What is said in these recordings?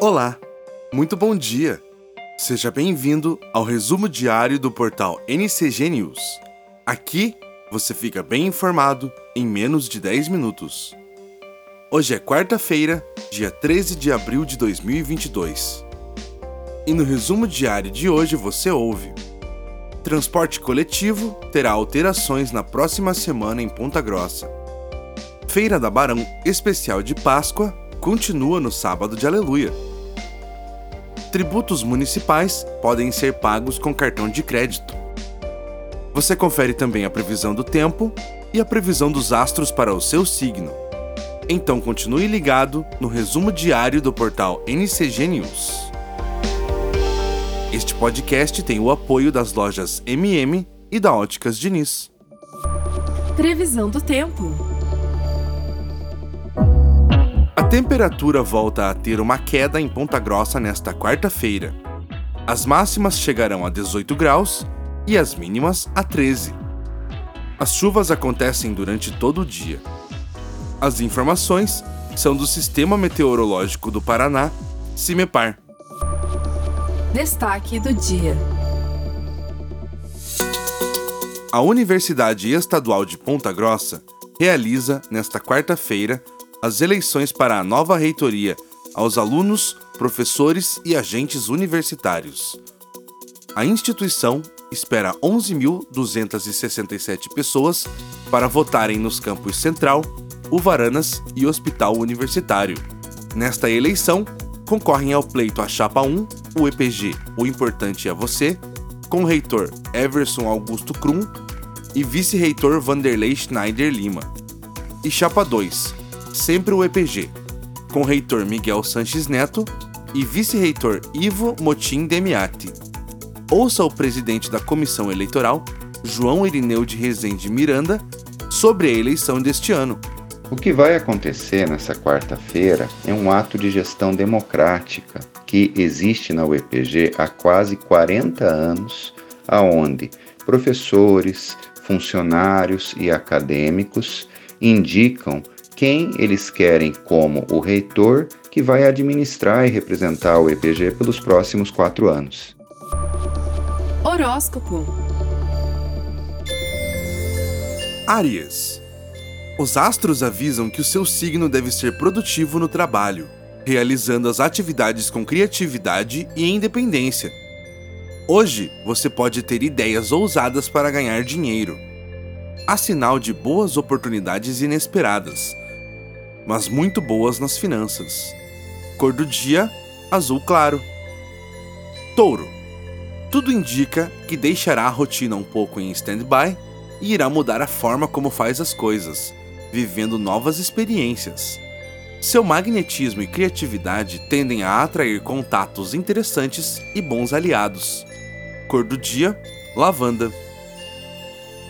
Olá, muito bom dia. Seja bem-vindo ao resumo diário do portal NCG News. Aqui você fica bem informado em menos de 10 minutos. Hoje é quarta-feira, dia 13 de abril de 2022. E no resumo diário de hoje você ouve: Transporte coletivo terá alterações na próxima semana em Ponta Grossa. Feira da Barão Especial de Páscoa continua no sábado de Aleluia. Tributos municipais podem ser pagos com cartão de crédito. Você confere também a previsão do tempo e a previsão dos astros para o seu signo. Então continue ligado no resumo diário do portal NCG News. Este podcast tem o apoio das lojas MM e da Óticas Diniz. Previsão do tempo. A temperatura volta a ter uma queda em Ponta Grossa nesta quarta-feira. As máximas chegarão a 18 graus e as mínimas a 13. As chuvas acontecem durante todo o dia. As informações são do Sistema Meteorológico do Paraná, CIMEPAR. Destaque do dia. A Universidade Estadual de Ponta Grossa realiza, nesta quarta-feira, as eleições para a nova reitoria aos alunos, professores e agentes universitários. A instituição espera 11.267 pessoas para votarem nos campos Central, Uvaranas e Hospital Universitário. Nesta eleição, concorrem ao pleito a Chapa 1, o EPG O Importante é Você, com o reitor Everson Augusto Krum e vice-reitor Vanderlei Schneider Lima. E Chapa 2, sempre o EPG, com reitor Miguel Sanches Neto e vice-reitor Ivo Motim Demiati. Ouça o presidente da comissão eleitoral, João Irineu de Rezende Miranda, sobre a eleição deste ano. O que vai acontecer nessa quarta-feira é um ato de gestão democrática que existe na UEPG há quase 40 anos, aonde professores, funcionários e acadêmicos indicam quem eles querem como o reitor que vai administrar e representar o EPG pelos próximos quatro anos. Horóscopo. Áries. Os astros avisam que o seu signo deve ser produtivo no trabalho, realizando as atividades com criatividade e independência. Hoje você pode ter ideias ousadas para ganhar dinheiro. Há sinal de boas oportunidades inesperadas, mas muito boas nas finanças. Cor do dia: azul claro. Touro. Tudo indica que deixará a rotina um pouco em stand-by e irá mudar a forma como faz as coisas, vivendo novas experiências. Seu magnetismo e criatividade tendem a atrair contatos interessantes e bons aliados. Cor do dia: lavanda.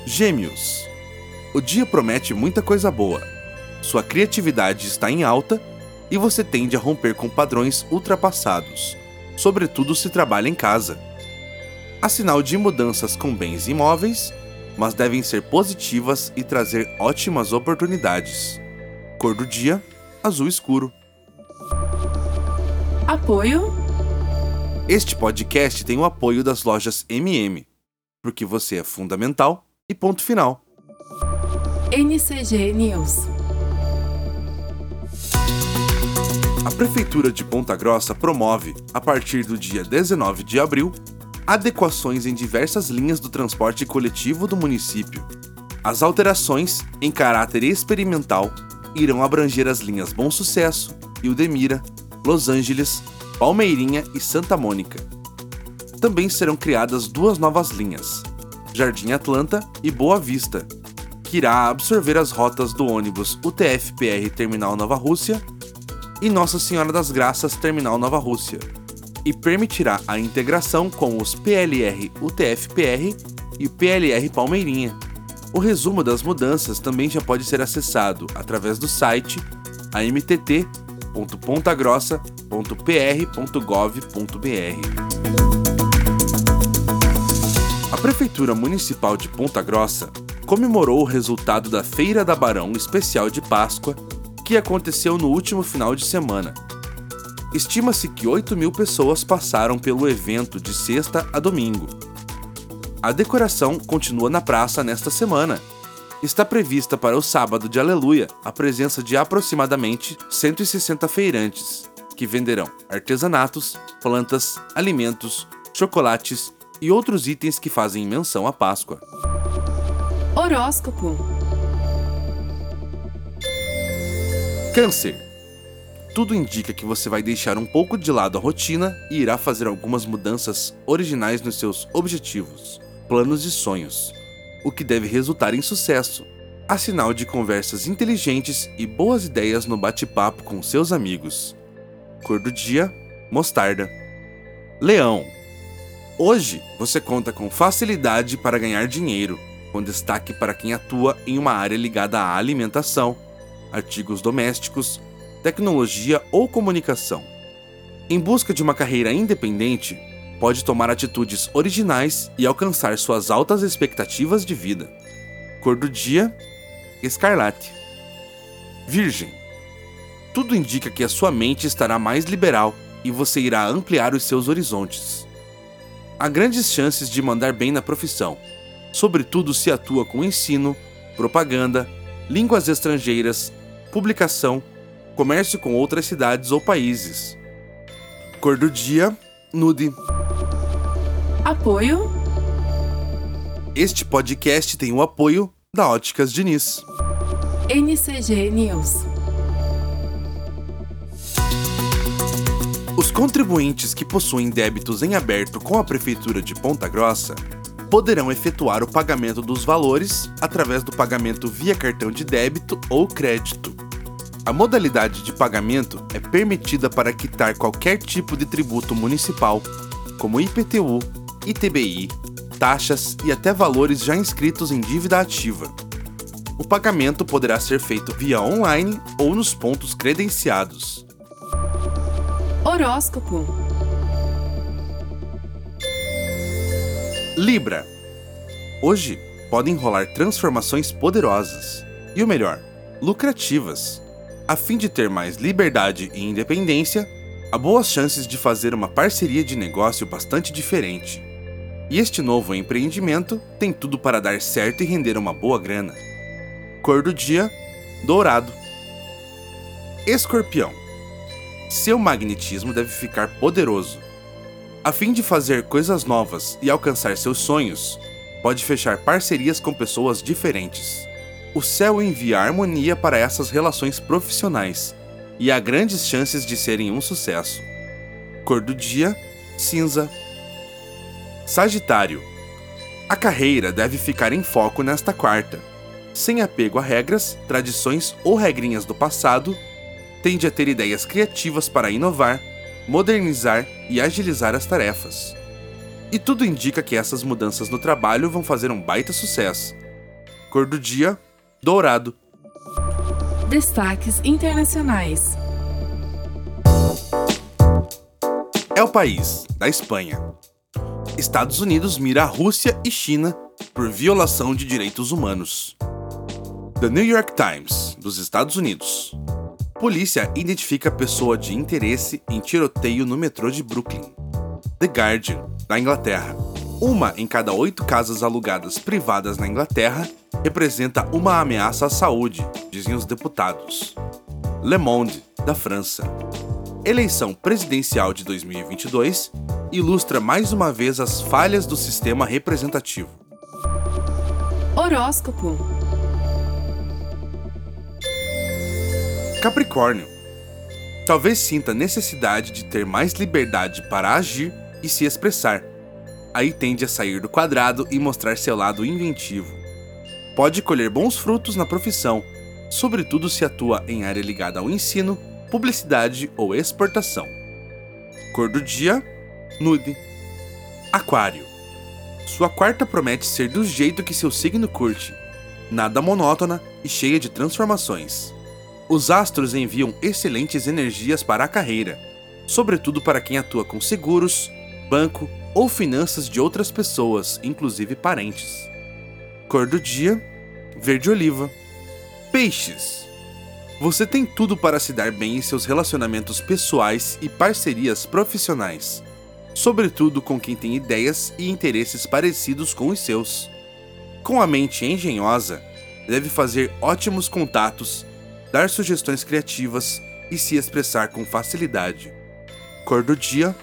Gêmeos. O dia promete muita coisa boa sua criatividade está em alta e você tende a romper com padrões ultrapassados, sobretudo se trabalha em casa. Há sinal de mudanças com bens imóveis, mas devem ser positivas e trazer ótimas oportunidades. Cor do dia: azul escuro. Apoio. Este podcast tem o apoio das lojas MM, porque você é fundamental e ponto final. NCG News. A Prefeitura de Ponta Grossa promove, a partir do dia 19 de abril, adequações em diversas linhas do transporte coletivo do município. As alterações, em caráter experimental, irão abranger as linhas Bom Sucesso, Ildemira, Los Angeles, Palmeirinha e Santa Mônica. Também serão criadas duas novas linhas, Jardim Atlanta e Boa Vista, que irá absorver as rotas do ônibus UTF-PR Terminal Nova Rússia e Nossa Senhora das Graças Terminal Nova Rússia, e permitirá a integração com os PLR UTF-PR e PLR Palmeirinha. O resumo das mudanças também já pode ser acessado através do site amt.pontagrossa.pr.gov.br. A Prefeitura Municipal de Ponta Grossa comemorou o resultado da Feira da Barão Especial de Páscoa que aconteceu no último final de semana. Estima-se que 8 mil pessoas passaram pelo evento de sexta a domingo. A decoração continua na praça nesta semana. Está prevista para o sábado de Aleluia a presença de aproximadamente 160 feirantes, que venderão artesanatos, plantas, alimentos, chocolates e outros itens que fazem menção à Páscoa. Horóscopo. Câncer. Tudo indica que você vai deixar um pouco de lado a rotina e irá fazer algumas mudanças originais nos seus objetivos, planos e sonhos, o que deve resultar em sucesso. A sinal de conversas inteligentes e boas ideias no bate-papo com seus amigos. Cor do dia: mostarda. Leão. Hoje você conta com facilidade para ganhar dinheiro, com destaque para quem atua em uma área ligada à alimentação, artigos domésticos, tecnologia ou comunicação. Em busca de uma carreira independente, pode tomar atitudes originais e alcançar suas altas expectativas de vida. Cor do dia: escarlate. Virgem. Tudo indica que a sua mente estará mais liberal e você irá ampliar os seus horizontes. Há grandes chances de mandar bem na profissão, sobretudo se atua com ensino, propaganda, línguas estrangeiras, publicação, comércio com outras cidades ou países. Cor do dia: nude. Apoio. Este podcast tem o apoio da Óticas Diniz. NCG News. Os contribuintes que possuem débitos em aberto com a Prefeitura de Ponta Grossa poderão efetuar o pagamento dos valores através do pagamento via cartão de débito ou crédito. A modalidade de pagamento é permitida para quitar qualquer tipo de tributo municipal, como IPTU, ITBI, taxas e até valores já inscritos em dívida ativa. O pagamento poderá ser feito via online ou nos pontos credenciados. Horóscopo. Libra. Hoje podem rolar transformações poderosas e o melhor, lucrativas. A fim de ter mais liberdade e independência, há boas chances de fazer uma parceria de negócio bastante diferente. E este novo empreendimento tem tudo para dar certo e render uma boa grana. Cor do dia: dourado. Escorpião. Seu magnetismo deve ficar poderoso. A fim de fazer coisas novas e alcançar seus sonhos, pode fechar parcerias com pessoas diferentes. O céu envia harmonia para essas relações profissionais e há grandes chances de serem um sucesso. Cor do dia: cinza. Sagitário. A carreira deve ficar em foco nesta quarta. Sem apego a regras, tradições ou regrinhas do passado, tende a ter ideias criativas para inovar, modernizar e agilizar as tarefas. E tudo indica que essas mudanças no trabalho vão fazer um baita sucesso. Cor do dia: dourado. Destaques internacionais. É o país da Espanha. Estados Unidos mira a Rússia e China por violação de direitos humanos. The New York Times, dos Estados Unidos. Polícia identifica pessoa de interesse em tiroteio no metrô de Brooklyn. The Guardian, da Inglaterra. Uma em cada oito casas alugadas privadas na Inglaterra representa uma ameaça à saúde, dizem os deputados. Le Monde, da França. Eleição presidencial de 2022 ilustra mais uma vez as falhas do sistema representativo. Horóscopo. Capricórnio. Talvez sinta necessidade de ter mais liberdade para agir e se expressar. Aí tende a sair do quadrado e mostrar seu lado inventivo. Pode colher bons frutos na profissão, sobretudo se atua em área ligada ao ensino, publicidade ou exportação. Cor do dia: nude. Aquário. Sua quarta promete ser do jeito que seu signo curte, nada monótona e cheia de transformações. Os astros enviam excelentes energias para a carreira, sobretudo para quem atua com seguros, banco ou finanças de outras pessoas, inclusive parentes. Cor do dia: verde oliva. Peixes. Você tem tudo para se dar bem em seus relacionamentos pessoais e parcerias profissionais, sobretudo com quem tem ideias e interesses parecidos com os seus. Com a mente engenhosa, deve fazer ótimos contatos, dar sugestões criativas e se expressar com facilidade. Cor do dia: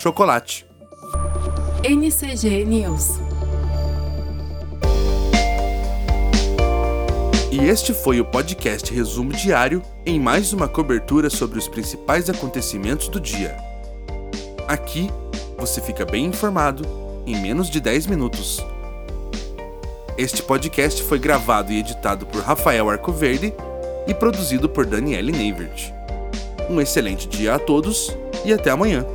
chocolate. NCG News. E este foi o podcast Resumo Diário em mais uma cobertura sobre os principais acontecimentos do dia. Aqui você fica bem informado em menos de 10 minutos. Este podcast foi gravado e editado por Rafael Arcoverde e produzido por Daniele Neivert. Um excelente dia a todos e até amanhã.